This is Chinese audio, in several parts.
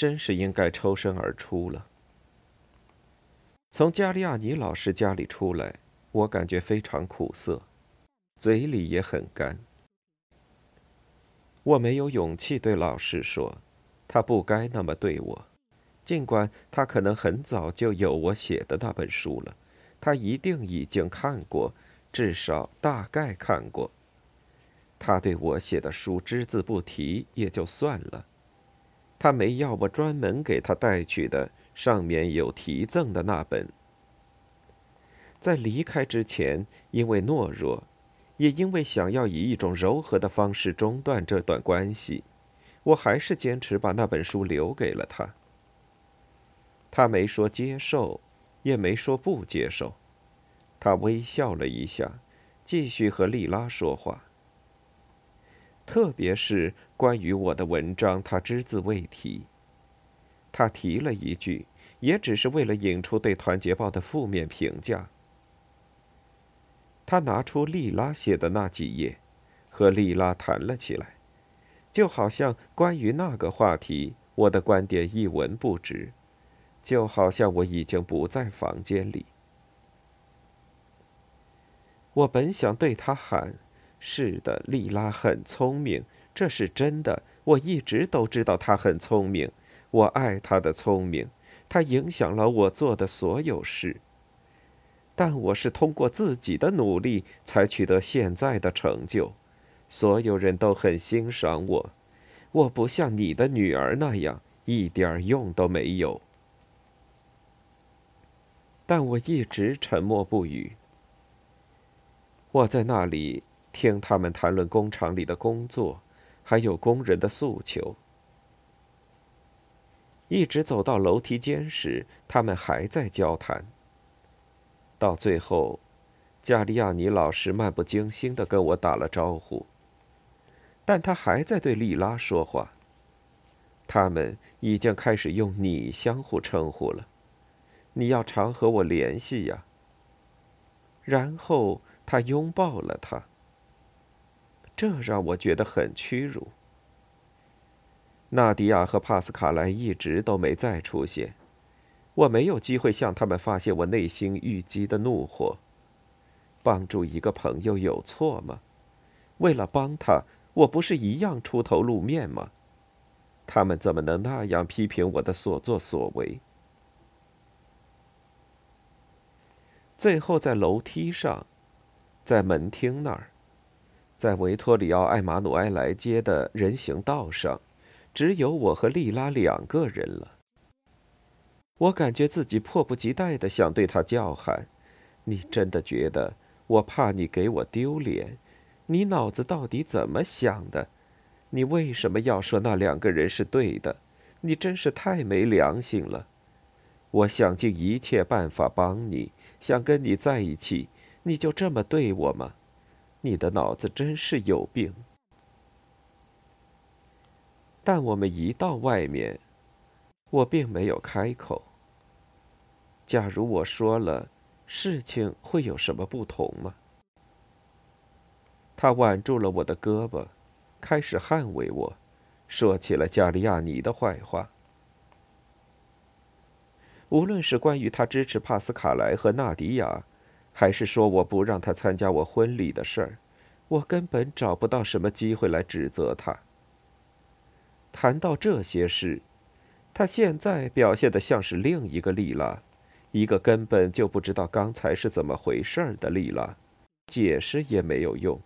真是应该抽身而出了。从加利亚尼老师家里出来，我感觉非常苦涩，嘴里也很干。我没有勇气对老师说，他不该那么对我，尽管他可能很早就有我写的那本书了，他一定已经看过，至少大概看过。他对我写的书只字不提也就算了，他没要我专门给他带去的上面有题赠的那本。在离开之前，因为懦弱，也因为想要以一种柔和的方式中断这段关系，我还是坚持把那本书留给了他。他没说接受，也没说不接受，他微笑了一下，继续和丽拉说话。特别是关于我的文章，他只字未提。他提了一句，也只是为了引出对《团结报》的负面评价。他拿出莉拉写的那几页，和莉拉谈了起来，就好像关于那个话题，我的观点一文不值，就好像我已经不在房间里。我本想对他喊。是的，莉拉很聪明，这是真的。我一直都知道她很聪明，我爱她的聪明，她影响了我做的所有事。但我是通过自己的努力才取得现在的成就，所有人都很欣赏我。我不像你的女儿那样一点用都没有。但我一直沉默不语。我在那里。听他们谈论工厂里的工作，还有工人的诉求。一直走到楼梯间时，他们还在交谈。到最后，加利亚尼老师漫不经心的跟我打了招呼，但他还在对莉拉说话。他们已经开始用“你”相互称呼了。你要常和我联系呀。然后他拥抱了他。这让我觉得很屈辱。纳迪亚和帕斯卡莱一直都没再出现，我没有机会向他们发泄我内心郁积的怒火。帮助一个朋友有错吗？为了帮他，我不是一样出头露面吗？他们怎么能那样批评我的所作所为？最后，在楼梯上，在门厅那儿。在维托里奥·艾马努埃莱街的人行道上，只有我和莉拉两个人了。我感觉自己迫不及待的想对他叫喊：“你真的觉得我怕你给我丢脸？你脑子到底怎么想的？你为什么要说那两个人是对的？你真是太没良心了！我想尽一切办法帮你，想跟你在一起，你就这么对我吗？”你的脑子真是有病。但我们一到外面，我并没有开口。假如我说了，事情会有什么不同吗？他挽住了我的胳膊，开始捍卫我，说起了加利亚尼的坏话。无论是关于他支持帕斯卡莱和纳迪亚。还是说我不让他参加我婚礼的事儿，我根本找不到什么机会来指责他。谈到这些事，他现在表现的像是另一个丽拉，一个根本就不知道刚才是怎么回事的丽拉，解释也没有用。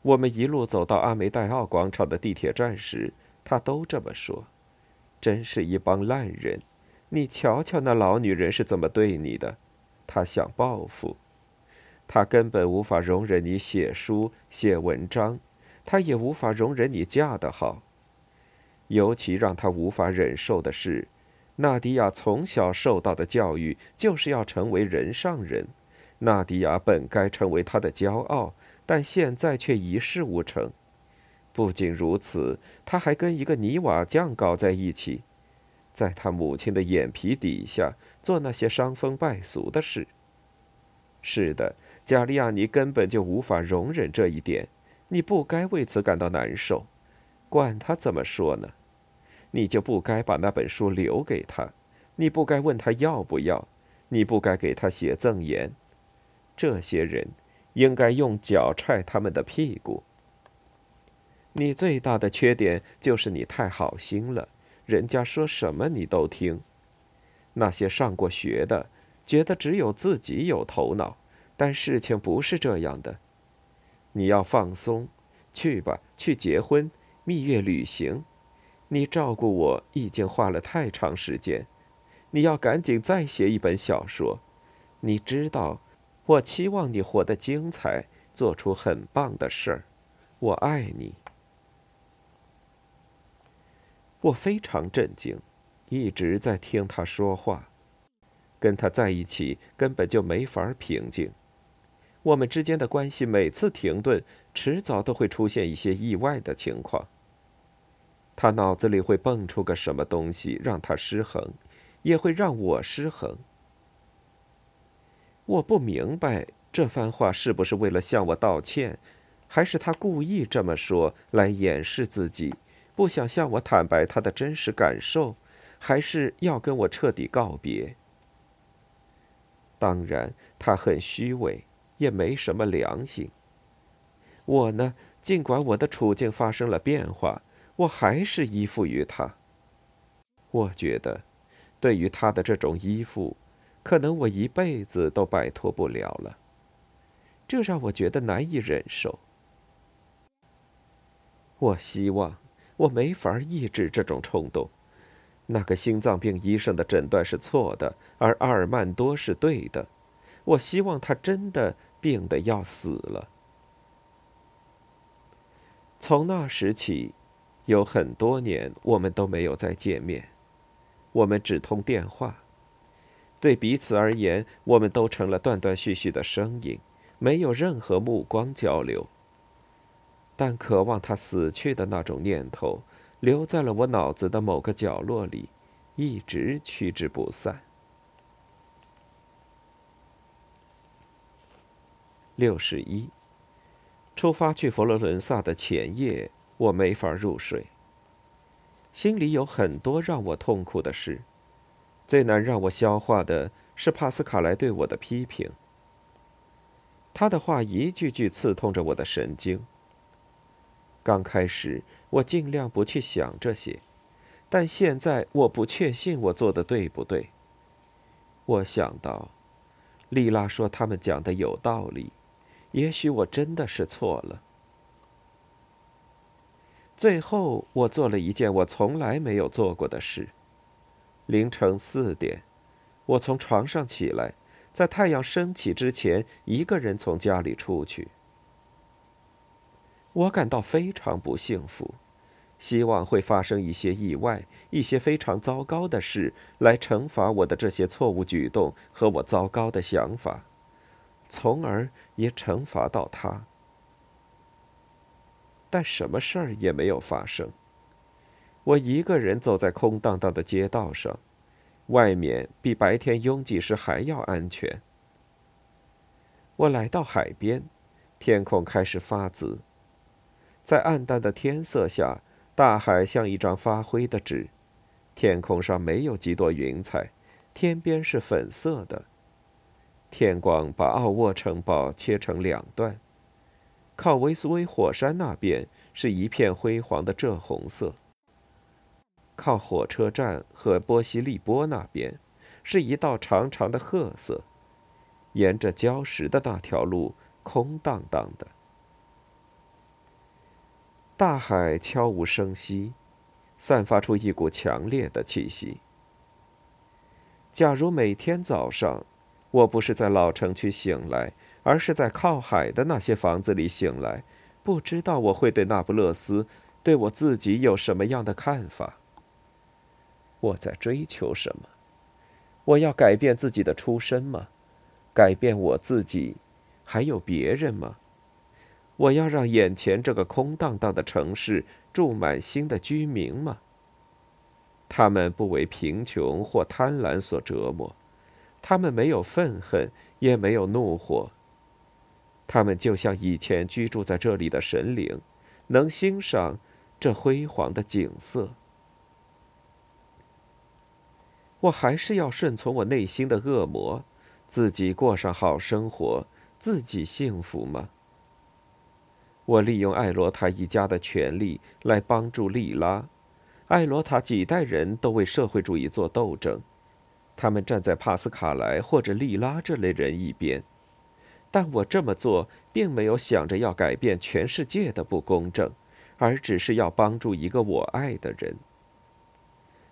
我们一路走到阿梅戴奥广场的地铁站时，他都这么说：“真是一帮烂人！你瞧瞧那老女人是怎么对你的，她想报复。她根本无法容忍你写书写文章，她也无法容忍你嫁得好。尤其让她无法忍受的是，纳迪亚从小受到的教育就是要成为人上人。纳迪亚本该成为她的骄傲。”但现在却一事无成。不仅如此，她还跟一个泥瓦匠搞在一起，在他母亲的眼皮底下做那些伤风败俗的事。是的，加利亚尼根本就无法容忍这一点。你不该为此感到难受，管他怎么说呢，你就不该把那本书留给他，你不该问他要不要，你不该给他写赠言。这些人。应该用脚踹他们的屁股。你最大的缺点就是你太好心了，人家说什么你都听。那些上过学的觉得只有自己有头脑，但事情不是这样的。你要放松，去吧，去结婚、蜜月旅行。你照顾我已经花了太长时间，你要赶紧再写一本小说。你知道。我期望你活得精彩，做出很棒的事儿。我爱你。我非常震惊，一直在听他说话。跟他在一起根本就没法平静。我们之间的关系每次停顿，迟早都会出现一些意外的情况。他脑子里会蹦出个什么东西，让他失衡，也会让我失衡。我不明白这番话是不是为了向我道歉，还是他故意这么说来掩饰自己，不想向我坦白他的真实感受，还是要跟我彻底告别？当然，他很虚伪，也没什么良心。我呢，尽管我的处境发生了变化，我还是依附于他。我觉得，对于他的这种依附。可能我一辈子都摆脱不了了，这让我觉得难以忍受。我希望我没法抑制这种冲动。那个心脏病医生的诊断是错的，而阿尔曼多是对的。我希望他真的病得要死了。从那时起，有很多年我们都没有再见面，我们只通电话。对彼此而言，我们都成了断断续续的声音，没有任何目光交流。但渴望他死去的那种念头，留在了我脑子的某个角落里，一直驱之不散。六十一，出发去佛罗伦萨的前夜，我没法入睡，心里有很多让我痛苦的事。最难让我消化的是帕斯卡莱对我的批评。他的话一句句刺痛着我的神经。刚开始我尽量不去想这些，但现在我不确信我做的对不对。我想到，丽拉说他们讲的有道理，也许我真的是错了。最后，我做了一件我从来没有做过的事。凌晨四点，我从床上起来，在太阳升起之前，一个人从家里出去。我感到非常不幸福，希望会发生一些意外，一些非常糟糕的事，来惩罚我的这些错误举动和我糟糕的想法，从而也惩罚到他。但什么事儿也没有发生。我一个人走在空荡荡的街道上，外面比白天拥挤时还要安全。我来到海边，天空开始发紫，在暗淡的天色下，大海像一张发灰的纸，天空上没有几朵云彩，天边是粉色的。天光把奥沃城堡切成两段，靠维苏威火山那边是一片辉煌的赭红色。靠火车站和波西利波那边，是一道长长的褐色。沿着礁石的那条路空荡荡的。大海悄无声息，散发出一股强烈的气息。假如每天早上，我不是在老城区醒来，而是在靠海的那些房子里醒来，不知道我会对那不勒斯，对我自己有什么样的看法。我在追求什么？我要改变自己的出身吗？改变我自己，还有别人吗？我要让眼前这个空荡荡的城市住满新的居民吗？他们不为贫穷或贪婪所折磨，他们没有愤恨，也没有怒火。他们就像以前居住在这里的神灵，能欣赏这辉煌的景色。我还是要顺从我内心的恶魔，自己过上好生活，自己幸福吗？我利用艾罗塔一家的权利来帮助莉拉。艾罗塔几代人都为社会主义做斗争，他们站在帕斯卡莱或者莉拉这类人一边，但我这么做并没有想着要改变全世界的不公正，而只是要帮助一个我爱的人。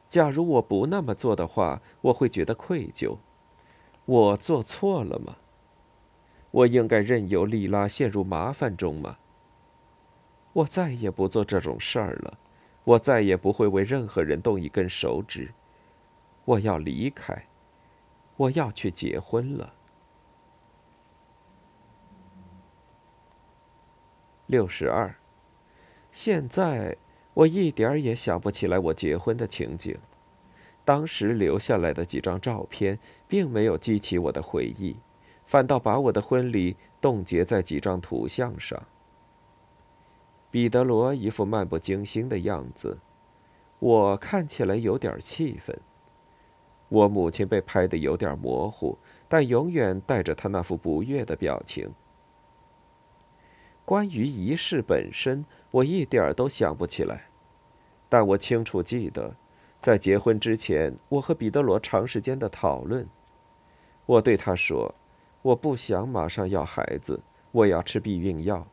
假如我不那么做的话，我会觉得愧疚。我做错了吗？我应该任由莉拉陷入麻烦中吗？我再也不做这种事儿了。我再也不会为任何人动一根手指。我要离开，我要去结婚了。六十二。现在我一点儿也想不起来我结婚的情景。当时留下来的几张照片，并没有激起我的回忆，反倒把我的婚礼冻结在几张图像上。彼得罗一副漫不经心的样子，我看起来有点气愤。我母亲被拍得有点模糊，但永远带着她那副不悦的表情。关于仪式本身，我一点都想不起来，但我清楚记得，在结婚之前，我和彼得罗长时间的讨论。我对他说：“我不想马上要孩子，我要吃避孕药。”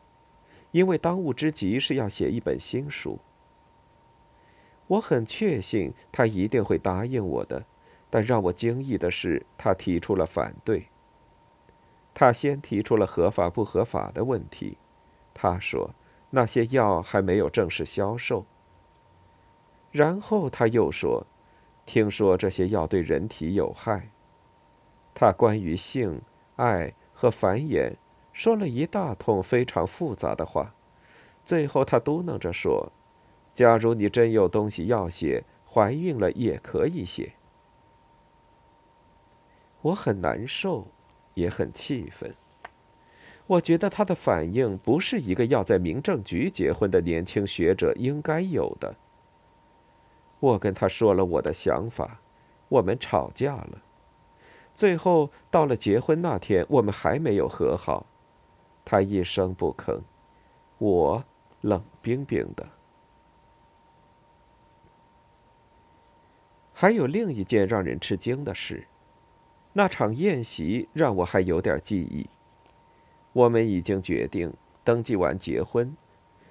因为当务之急是要写一本新书，我很确信他一定会答应我的。但让我惊异的是，他提出了反对。他先提出了合法不合法的问题。他说那些药还没有正式销售。然后他又说，听说这些药对人体有害。他关于性、爱和繁衍。说了一大通非常复杂的话，最后他嘟囔着说：“假如你真有东西要写，怀孕了也可以写。”我很难受，也很气愤。我觉得他的反应不是一个要在民政局结婚的年轻学者应该有的。我跟他说了我的想法，我们吵架了。最后到了结婚那天，我们还没有和好。他一声不吭，我冷冰冰的。还有另一件让人吃惊的事，那场宴席让我还有点记忆。我们已经决定登记完结婚，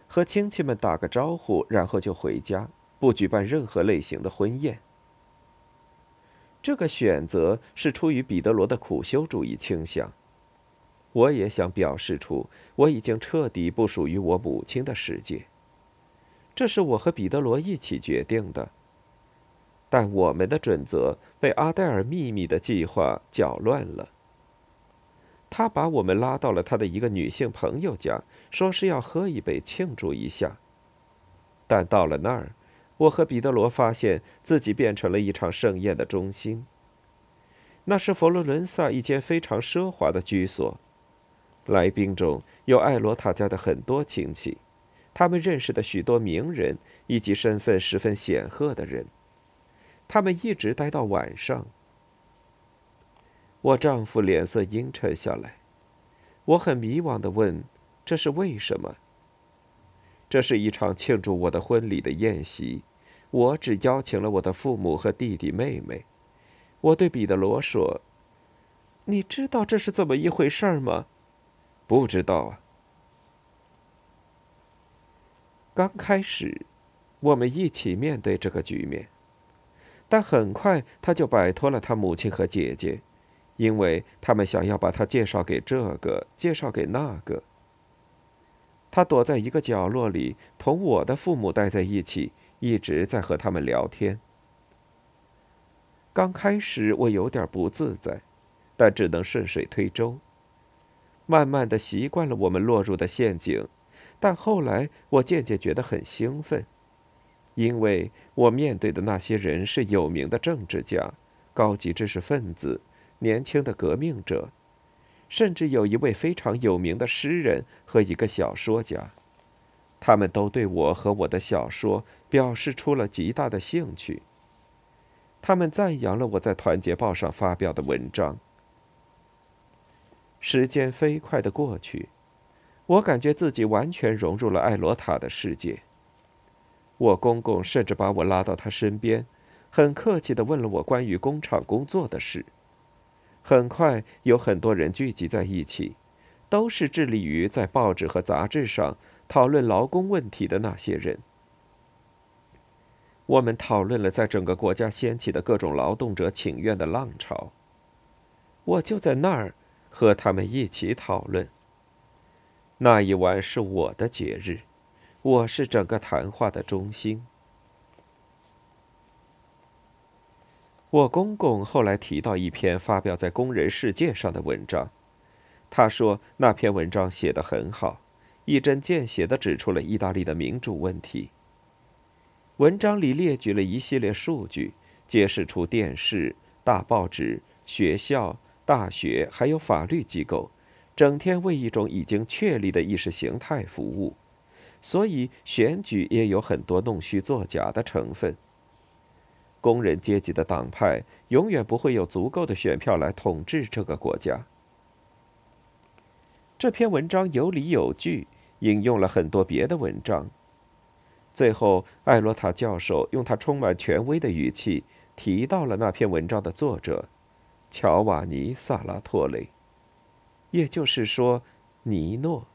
和亲戚们打个招呼，然后就回家，不举办任何类型的婚宴。这个选择是出于彼得罗的苦修主义倾向。我也想表示出，我已经彻底不属于我母亲的世界。这是我和彼得罗一起决定的。但我们的准则被阿黛尔秘密的计划搅乱了。他把我们拉到了他的一个女性朋友家，说是要喝一杯庆祝一下。但到了那儿，我和彼得罗发现自己变成了一场盛宴的中心。那是佛罗伦萨一间非常奢华的居所。来宾中有艾罗塔家的很多亲戚，他们认识的许多名人以及身份十分显赫的人。他们一直待到晚上。我丈夫脸色阴沉下来，我很迷惘的问：“这是为什么？”这是一场庆祝我的婚礼的宴席，我只邀请了我的父母和弟弟妹妹。我对彼得罗说：“你知道这是怎么一回事吗？”不知道啊。刚开始，我们一起面对这个局面，但很快他就摆脱了他母亲和姐姐，因为他们想要把他介绍给这个，介绍给那个。他躲在一个角落里，同我的父母待在一起，一直在和他们聊天。刚开始我有点不自在，但只能顺水推舟。慢慢的习惯了我们落入的陷阱，但后来我渐渐觉得很兴奋，因为我面对的那些人是有名的政治家、高级知识分子、年轻的革命者。甚至有一位非常有名的诗人和一个小说家，他们都对我和我的小说表示出了极大的兴趣。他们赞扬了我在《团结报》上发表的文章。时间飞快的过去，我感觉自己完全融入了艾罗塔的世界。我公公甚至把我拉到他身边，很客气的问了我关于工厂工作的事。很快，有很多人聚集在一起，都是致力于在报纸和杂志上讨论劳工问题的那些人。我们讨论了在整个国家掀起的各种劳动者请愿的浪潮。我就在那儿和他们一起讨论。那一晚是我的节日，我是整个谈话的中心。我公公后来提到一篇发表在《工人世界》上的文章，他说那篇文章写得很好，一针见血地指出了意大利的民主问题。文章里列举了一系列数据，揭示出电视、大报纸、学校、大学还有法律机构，整天为一种已经确立的意识形态服务，所以选举也有很多弄虚作假的成分。工人阶级的党派永远不会有足够的选票来统治这个国家。这篇文章有理有据，引用了很多别的文章。最后，艾罗塔教授用他充满权威的语气提到了那篇文章的作者——乔瓦尼·萨拉托雷，也就是说，尼诺。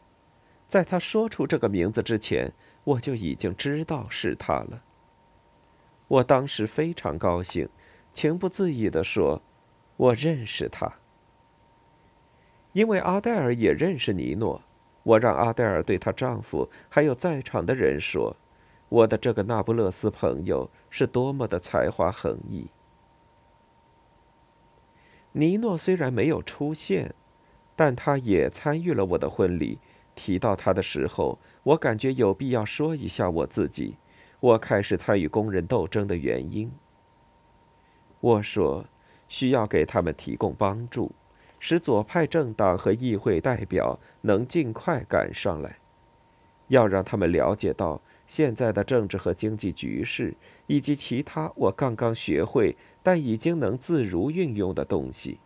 在他说出这个名字之前，我就已经知道是他了。我当时非常高兴，情不自已地说：“我认识他。”因为阿黛尔也认识尼诺，我让阿黛尔对她丈夫还有在场的人说：“我的这个那不勒斯朋友是多么的才华横溢。”尼诺虽然没有出现，但他也参与了我的婚礼。提到他的时候，我感觉有必要说一下我自己。我开始参与工人斗争的原因。我说，需要给他们提供帮助，使左派政党和议会代表能尽快赶上来，要让他们了解到现在的政治和经济局势，以及其他我刚刚学会但已经能自如运用的东西。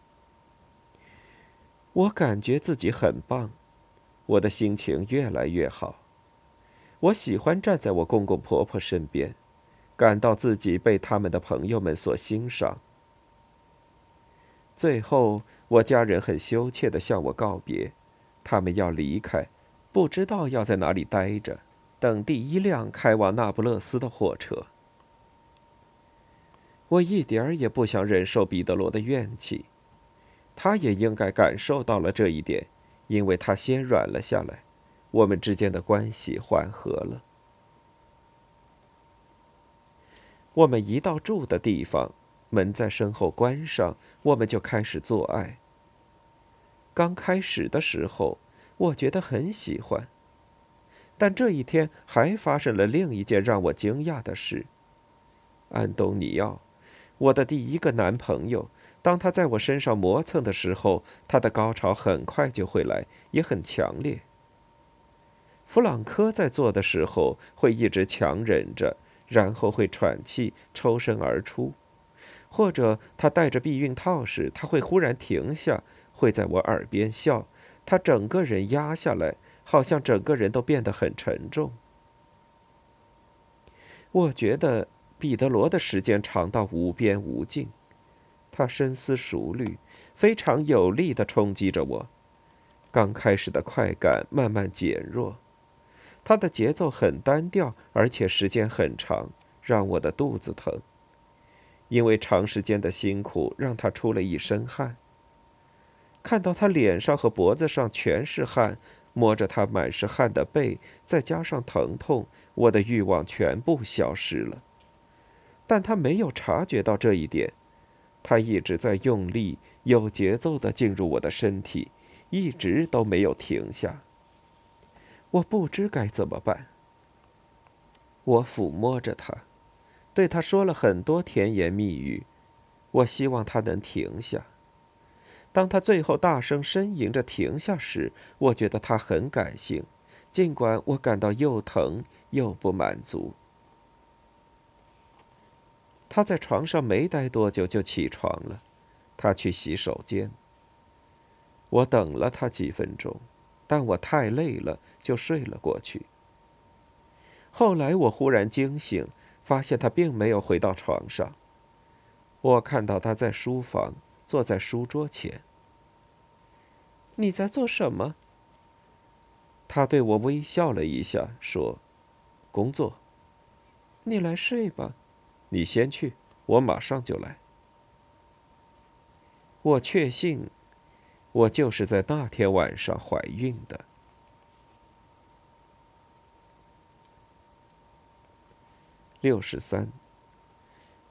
我感觉自己很棒，我的心情越来越好。我喜欢站在我公公婆婆身边，感到自己被他们的朋友们所欣赏。最后，我家人很羞怯地向我告别，他们要离开，不知道要在哪里待着，等第一辆开往那不勒斯的火车。我一点儿也不想忍受彼得罗的怨气，他也应该感受到了这一点，因为他先软了下来。我们之间的关系缓和了。我们一到住的地方，门在身后关上，我们就开始做爱。刚开始的时候，我觉得很喜欢。但这一天还发生了另一件让我惊讶的事。安东尼奥，我的第一个男朋友，当他在我身上磨蹭的时候，他的高潮很快就会来，也很强烈。弗朗科在做的时候会一直强忍着，然后会喘气、抽身而出；或者他戴着避孕套时，他会忽然停下，会在我耳边笑，他整个人压下来，好像整个人都变得很沉重。我觉得彼得罗的时间长到无边无尽，他深思熟虑，非常有力地冲击着我。刚开始的快感慢慢减弱。他的节奏很单调，而且时间很长，让我的肚子疼。因为长时间的辛苦，让他出了一身汗。看到他脸上和脖子上全是汗，摸着他满是汗的背，再加上疼痛，我的欲望全部消失了。但他没有察觉到这一点，他一直在用力、有节奏地进入我的身体，一直都没有停下。我不知该怎么办。我抚摸着他，对他说了很多甜言蜜语，我希望他能停下。当他最后大声呻吟着停下时，我觉得他很感性，尽管我感到又疼又不满足。他在床上没待多久就起床了，他去洗手间。我等了他几分钟。但我太累了，就睡了过去。后来我忽然惊醒，发现他并没有回到床上。我看到他在书房，坐在书桌前。你在做什么？他对我微笑了一下，说：“工作。”你来睡吧，你先去，我马上就来。我确信。我就是在那天晚上怀孕的。六十三，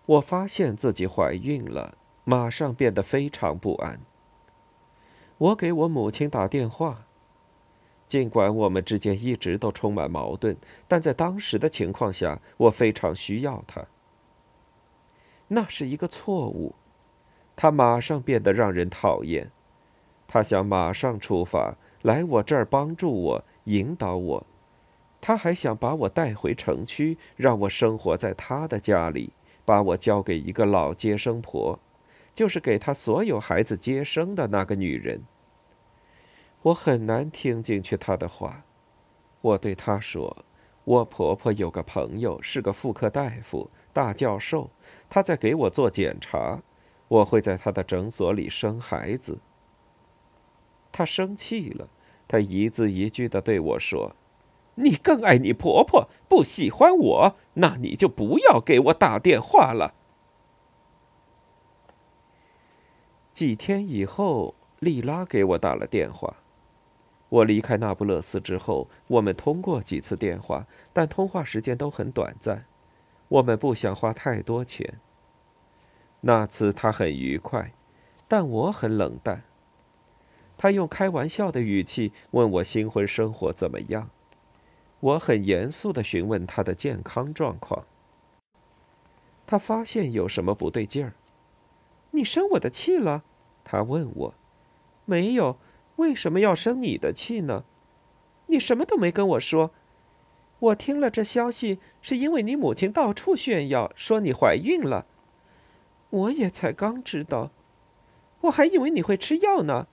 我发现自己怀孕了，马上变得非常不安。我给我母亲打电话，尽管我们之间一直都充满矛盾，但在当时的情况下，我非常需要她。那是一个错误，她马上变得让人讨厌。他想马上出发来我这儿帮助我、引导我，他还想把我带回城区，让我生活在他的家里，把我交给一个老接生婆，就是给他所有孩子接生的那个女人。我很难听进去他的话，我对他说：“我婆婆有个朋友是个妇科大夫、大教授，他在给我做检查，我会在他的诊所里生孩子。”他生气了，他一字一句的对我说：“你更爱你婆婆，不喜欢我，那你就不要给我打电话了。”几天以后，莉拉给我打了电话。我离开那不勒斯之后，我们通过几次电话，但通话时间都很短暂。我们不想花太多钱。那次他很愉快，但我很冷淡。他用开玩笑的语气问我新婚生活怎么样，我很严肃的询问他的健康状况。他发现有什么不对劲儿，你生我的气了？他问我，没有，为什么要生你的气呢？你什么都没跟我说，我听了这消息是因为你母亲到处炫耀说你怀孕了，我也才刚知道，我还以为你会吃药呢。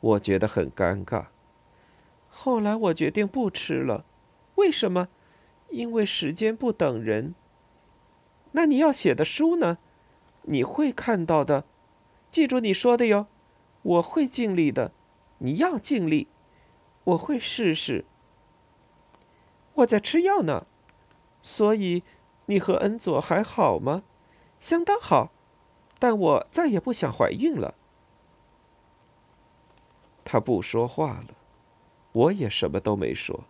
我觉得很尴尬。后来我决定不吃了，为什么？因为时间不等人。那你要写的书呢？你会看到的，记住你说的哟。我会尽力的，你要尽力。我会试试。我在吃药呢，所以你和恩佐还好吗？相当好，但我再也不想怀孕了。他不说话了，我也什么都没说。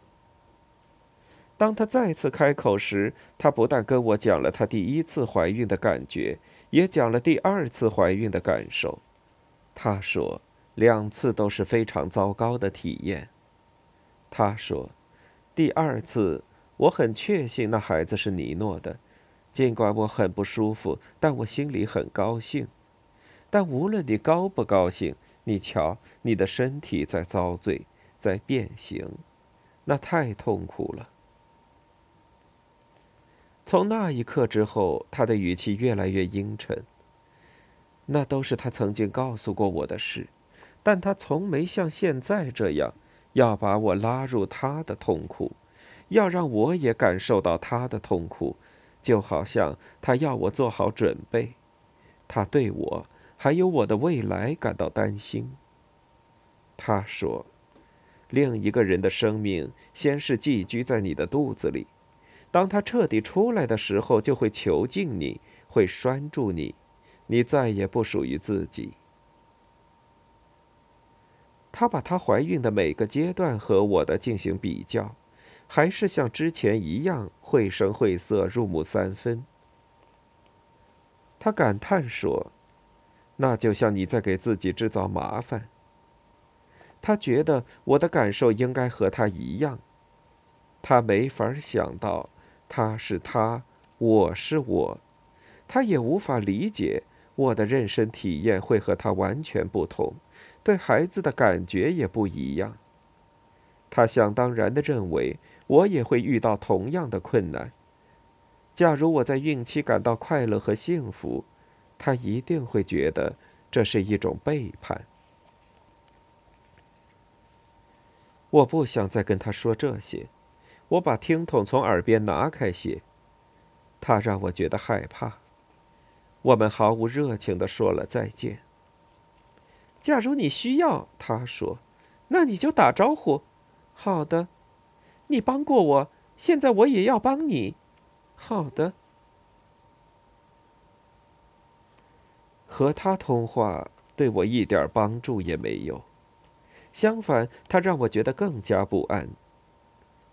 当他再次开口时，他不但跟我讲了他第一次怀孕的感觉，也讲了第二次怀孕的感受。他说，两次都是非常糟糕的体验。他说，第二次我很确信那孩子是尼诺的，尽管我很不舒服，但我心里很高兴。但无论你高不高兴，你瞧，你的身体在遭罪，在变形，那太痛苦了。从那一刻之后，他的语气越来越阴沉。那都是他曾经告诉过我的事，但他从没像现在这样要把我拉入他的痛苦，要让我也感受到他的痛苦，就好像他要我做好准备。他对我。还有我的未来感到担心。他说：“另一个人的生命先是寄居在你的肚子里，当他彻底出来的时候，就会囚禁你，会拴住你，你再也不属于自己。她把她怀孕的每个阶段和我的进行比较，还是像之前一样绘声绘色、入木三分。她感叹说：“那就像你在给自己制造麻烦。”他觉得我的感受应该和他一样。他没法想到，他是他，我是我。他也无法理解我的妊娠体验会和他完全不同，对孩子的感觉也不一样。他想当然的认为我也会遇到同样的困难。假如我在孕期感到快乐和幸福，他一定会觉得这是一种背叛。我不想再跟他说这些，我把听筒从耳边拿开些。他让我觉得害怕。我们毫无热情的说了再见。假如你需要，他说，那你就打招呼。好的，你帮过我，现在我也要帮你。好的。和他通话对我一点帮助也没有。相反，他让我觉得更加不安。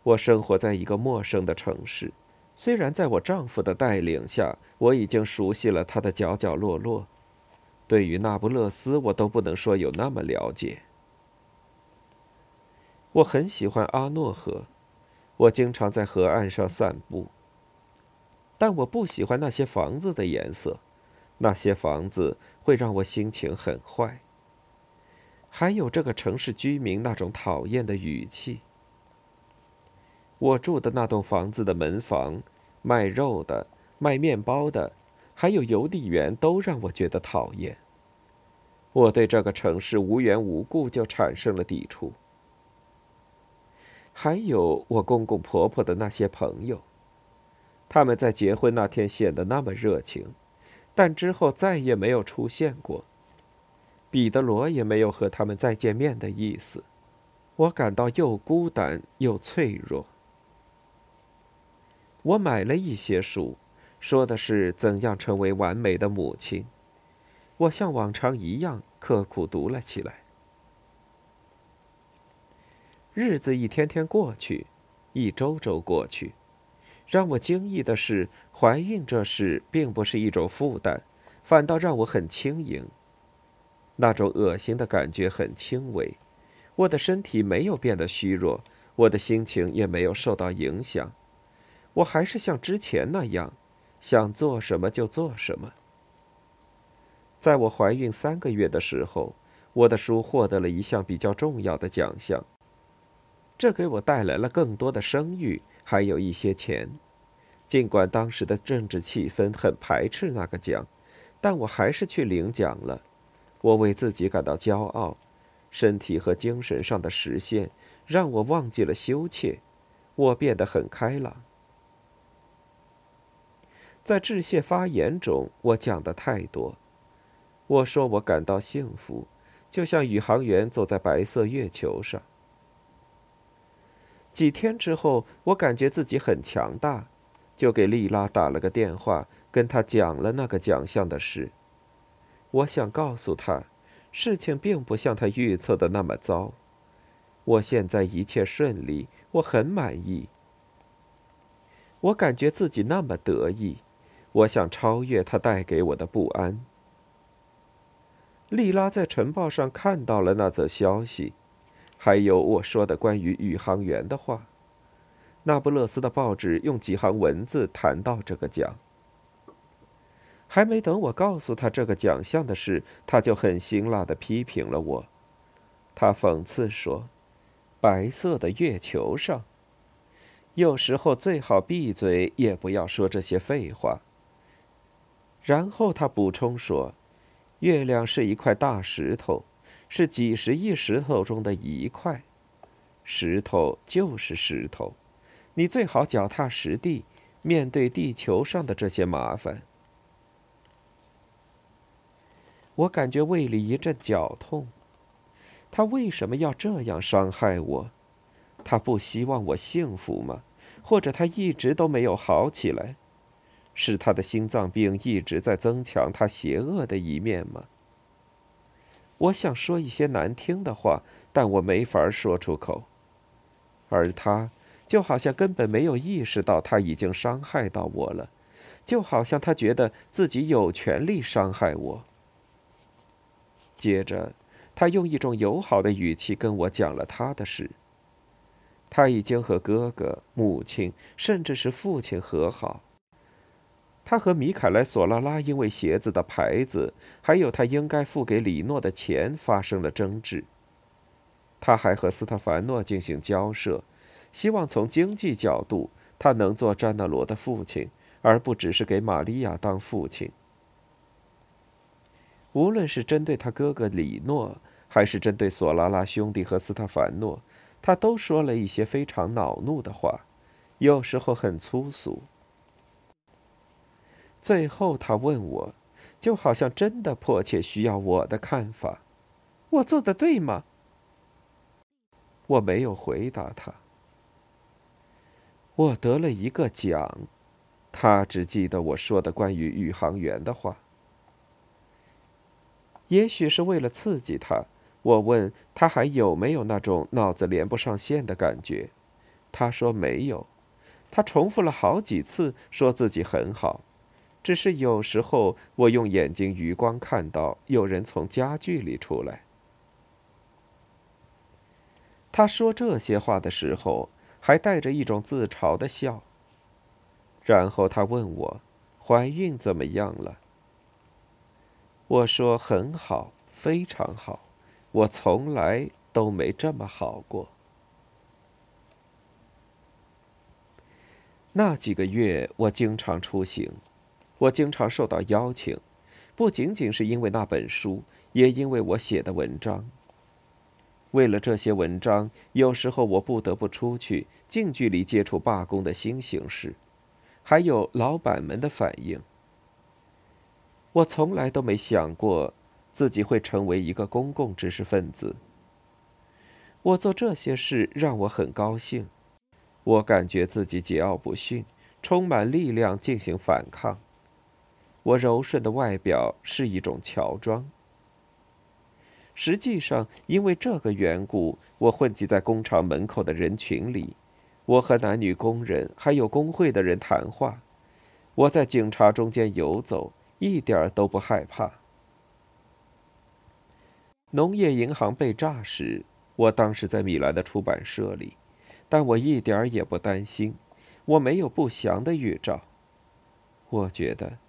我生活在一个陌生的城市，虽然在我丈夫的带领下，我已经熟悉了他的角角落落。对于那不勒斯，我都不能说有那么了解。我很喜欢阿诺河，我经常在河岸上散步。但我不喜欢那些房子的颜色，那些房子会让我心情很坏。还有这个城市居民那种讨厌的语气。我住的那栋房子的门房，卖肉的、卖面包的，还有邮递员，都让我觉得讨厌。我对这个城市无缘无故就产生了抵触。还有我公公婆婆的那些朋友，他们在结婚那天显得那么热情，但之后再也没有出现过。彼得罗也没有和他们再见面的意思，我感到又孤单又脆弱。我买了一些书，说的是怎样成为完美的母亲。我像往常一样刻苦读了起来。日子一天天过去，一周周过去，让我惊异的是，怀孕这事并不是一种负担，反倒让我很轻盈。那种恶心的感觉很轻微，我的身体没有变得虚弱，我的心情也没有受到影响，我还是像之前那样，想做什么就做什么。在我怀孕三个月的时候，我的书获得了一项比较重要的奖项，这给我带来了更多的声誉，还有一些钱。尽管当时的政治气氛很排斥那个奖，但我还是去领奖了。我为自己感到骄傲，身体和精神上的实现让我忘记了羞怯，我变得很开朗。在致谢发言中，我讲的太多。我说我感到幸福，就像宇航员走在白色月球上。几天之后，我感觉自己很强大，就给丽拉打了个电话，跟她讲了那个奖项的事。我想告诉她，事情并不像她预测的那么糟。我现在一切顺利，我很满意。我感觉自己那么得意，我想超越他带给我的不安。莉拉在晨报上看到了那则消息，还有我说的关于宇航员的话。那不勒斯的报纸用几行文字谈到这个奖。还没等我告诉他这个奖项的事，他就很辛辣的批评了我。他讽刺说：“白色的月球上，有时候最好闭嘴，也不要说这些废话。”然后他补充说：“月亮是一块大石头，是几十亿石头中的一块。石头就是石头，你最好脚踏实地，面对地球上的这些麻烦。”我感觉胃里一阵绞痛，他为什么要这样伤害我？他不希望我幸福吗？或者他一直都没有好起来？是他的心脏病一直在增强他邪恶的一面吗？我想说一些难听的话，但我没法说出口。而他，就好像根本没有意识到他已经伤害到我了，就好像他觉得自己有权利伤害我。接着，他用一种友好的语气跟我讲了他的事。他已经和哥哥、母亲，甚至是父亲和好。他和米凯莱·索拉拉因为鞋子的牌子，还有他应该付给李诺的钱发生了争执。他还和斯特凡诺进行交涉，希望从经济角度，他能做詹纳罗的父亲，而不只是给玛利亚当父亲。无论是针对他哥哥李诺，还是针对索拉拉兄弟和斯特凡诺，他都说了一些非常恼怒的话，有时候很粗俗。最后，他问我，就好像真的迫切需要我的看法：我做的对吗？我没有回答他。我得了一个奖，他只记得我说的关于宇航员的话。也许是为了刺激他，我问他还有没有那种脑子连不上线的感觉。他说没有。他重复了好几次，说自己很好，只是有时候我用眼睛余光看到有人从家具里出来。他说这些话的时候，还带着一种自嘲的笑。然后他问我，怀孕怎么样了？我说很好，非常好，我从来都没这么好过。那几个月，我经常出行，我经常受到邀请，不仅仅是因为那本书，也因为我写的文章。为了这些文章，有时候我不得不出去，近距离接触罢工的新形势，还有老板们的反应。我从来都没想过自己会成为一个公共知识分子。我做这些事让我很高兴，我感觉自己桀骜不驯，充满力量进行反抗。我柔顺的外表是一种乔装。实际上，因为这个缘故，我混迹在工厂门口的人群里，我和男女工人还有工会的人谈话，我在警察中间游走。一点都不害怕。农业银行被炸时，我当时在米兰的出版社里，但我一点也不担心，我没有不祥的预兆。我觉得，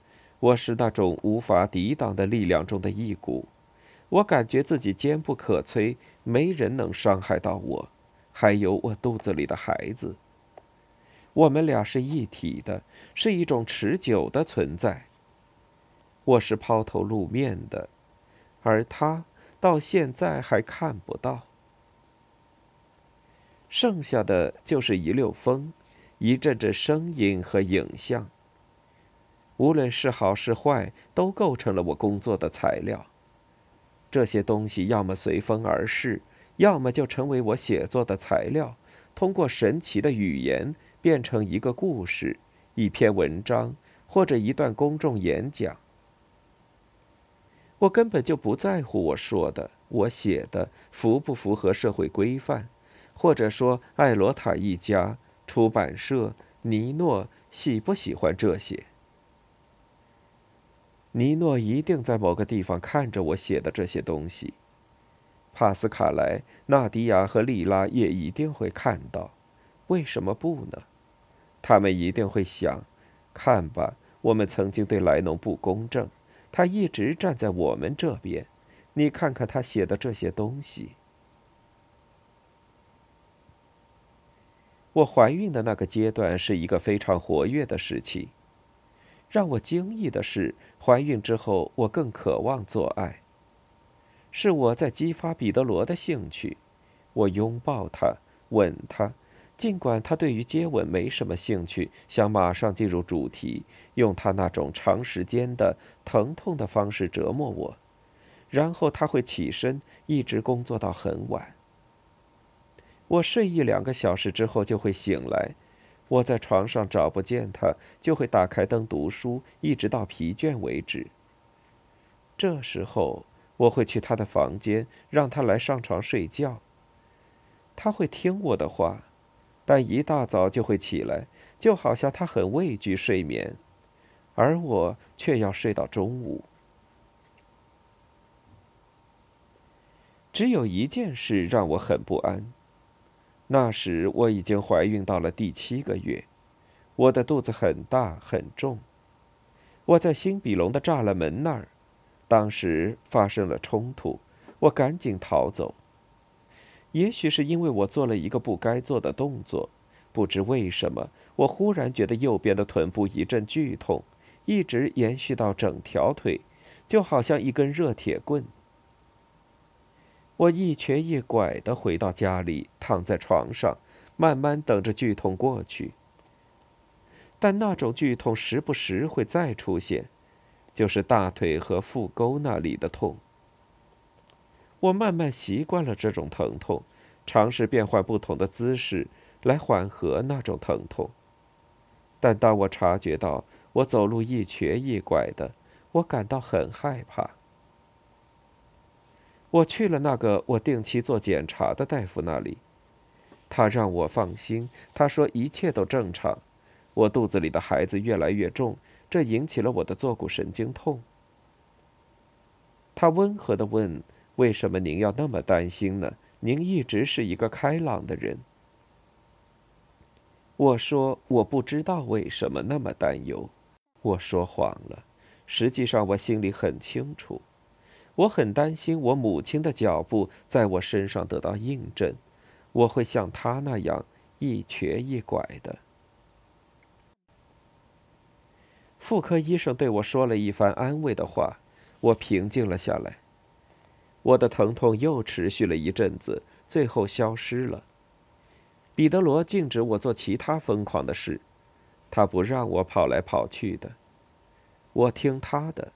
我是那种无法抵挡的力量中的一股，我感觉自己坚不可摧，没人能伤害到我，还有我肚子里的孩子。我们俩是一体的，是一种持久的存在。我是抛头露面的，而他到现在还看不到。剩下的就是一溜风，一阵阵声音和影像。无论是好是坏，都构成了我工作的材料。这些东西要么随风而逝，要么就成为我写作的材料，通过神奇的语言变成一个故事、一篇文章或者一段公众演讲。我根本就不在乎我说的、我写的符不符合社会规范，或者说艾罗塔一家出版社尼诺喜不喜欢这些。尼诺一定在某个地方看着我写的这些东西，帕斯卡莱、纳迪亚和莉拉也一定会看到。为什么不呢？他们一定会想：看吧，我们曾经对莱农不公正。他一直站在我们这边，你看看他写的这些东西。我怀孕的那个阶段是一个非常活跃的时期。让我惊异的是，怀孕之后我更渴望做爱。是我在激发彼得罗的兴趣，我拥抱他，吻他。尽管他对于接吻没什么兴趣，想马上进入主题，用他那种长时间的疼痛的方式折磨我，然后他会起身，一直工作到很晚。我睡一两个小时之后就会醒来，我在床上找不见他，就会打开灯读书，一直到疲倦为止。这时候我会去他的房间，让他来上床睡觉。他会听我的话，但一大早就会起来，就好像他很畏惧睡眠，而我却要睡到中午。只有一件事让我很不安。那时我已经怀孕到了第七个月，我的肚子很大很重。我在新比隆的栅栏门那儿，当时发生了冲突，我赶紧逃走。也许是因为我做了一个不该做的动作，不知为什么，我忽然觉得右边的臀部一阵剧痛，一直延续到整条腿，就好像一根热铁棍。我一瘸一拐的回到家里，躺在床上，慢慢等着剧痛过去。但那种剧痛时不时会再出现，就是大腿和腹沟那里的痛。我慢慢习惯了这种疼痛，尝试变换不同的姿势来缓和那种疼痛。但当我察觉到我走路一瘸一拐的，我感到很害怕。我去了那个我定期做检查的大夫那里，他让我放心。他说一切都正常，我肚子里的孩子越来越重，这引起了我的坐骨神经痛。他温和的问：“为什么您要那么担心呢？您一直是一个开朗的人。”我说：“我不知道为什么那么担忧。”我说谎了，实际上我心里很清楚。我很担心我母亲的脚步在我身上得到印证，我会像她那样一瘸一拐的。妇科医生对我说了一番安慰的话，我平静了下来。我的疼痛又持续了一阵子，最后消失了。彼得罗禁止我做其他疯狂的事，他不让我跑来跑去的，我听他的。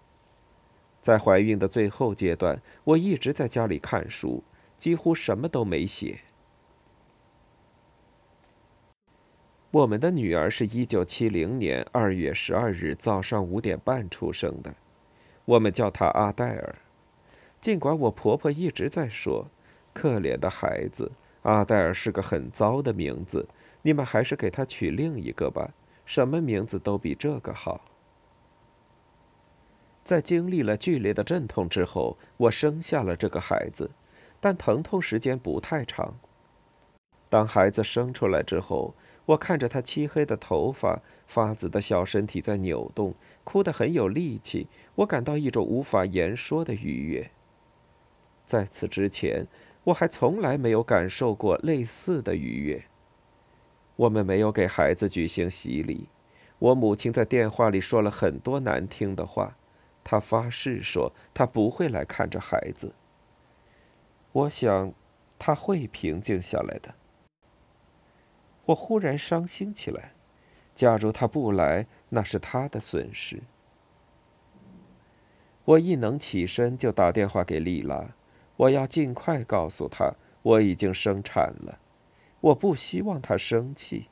在怀孕的最后阶段，我一直在家里看书，几乎什么都没写。我们的女儿是一九七零年二月十二日早上五点半出生的，我们叫她阿黛尔。尽管我婆婆一直在说：“可怜的孩子，阿黛尔是个很糟的名字，你们还是给她取另一个吧，什么名字都比这个好。”在经历了剧烈的阵痛之后，我生下了这个孩子，但疼痛时间不太长。当孩子生出来之后，我看着他漆黑的头发、发紫的小身体在扭动，哭得很有力气，我感到一种无法言说的愉悦。在此之前，我还从来没有感受过类似的愉悦。我们没有给孩子举行洗礼，我母亲在电话里说了很多难听的话。他发誓说，他不会来看着孩子。我想，他会平静下来的。我忽然伤心起来。假如他不来，那是他的损失。我一能起身，就打电话给丽拉，我要尽快告诉她我已经生产了。我不希望她生气。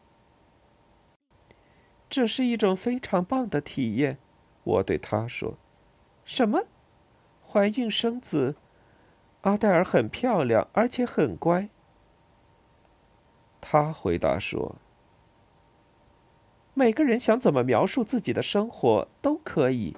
这是一种非常棒的体验，我对她说。什么？怀孕生子？阿黛尔很漂亮，而且很乖。他回答说：“每个人想怎么描述自己的生活都可以。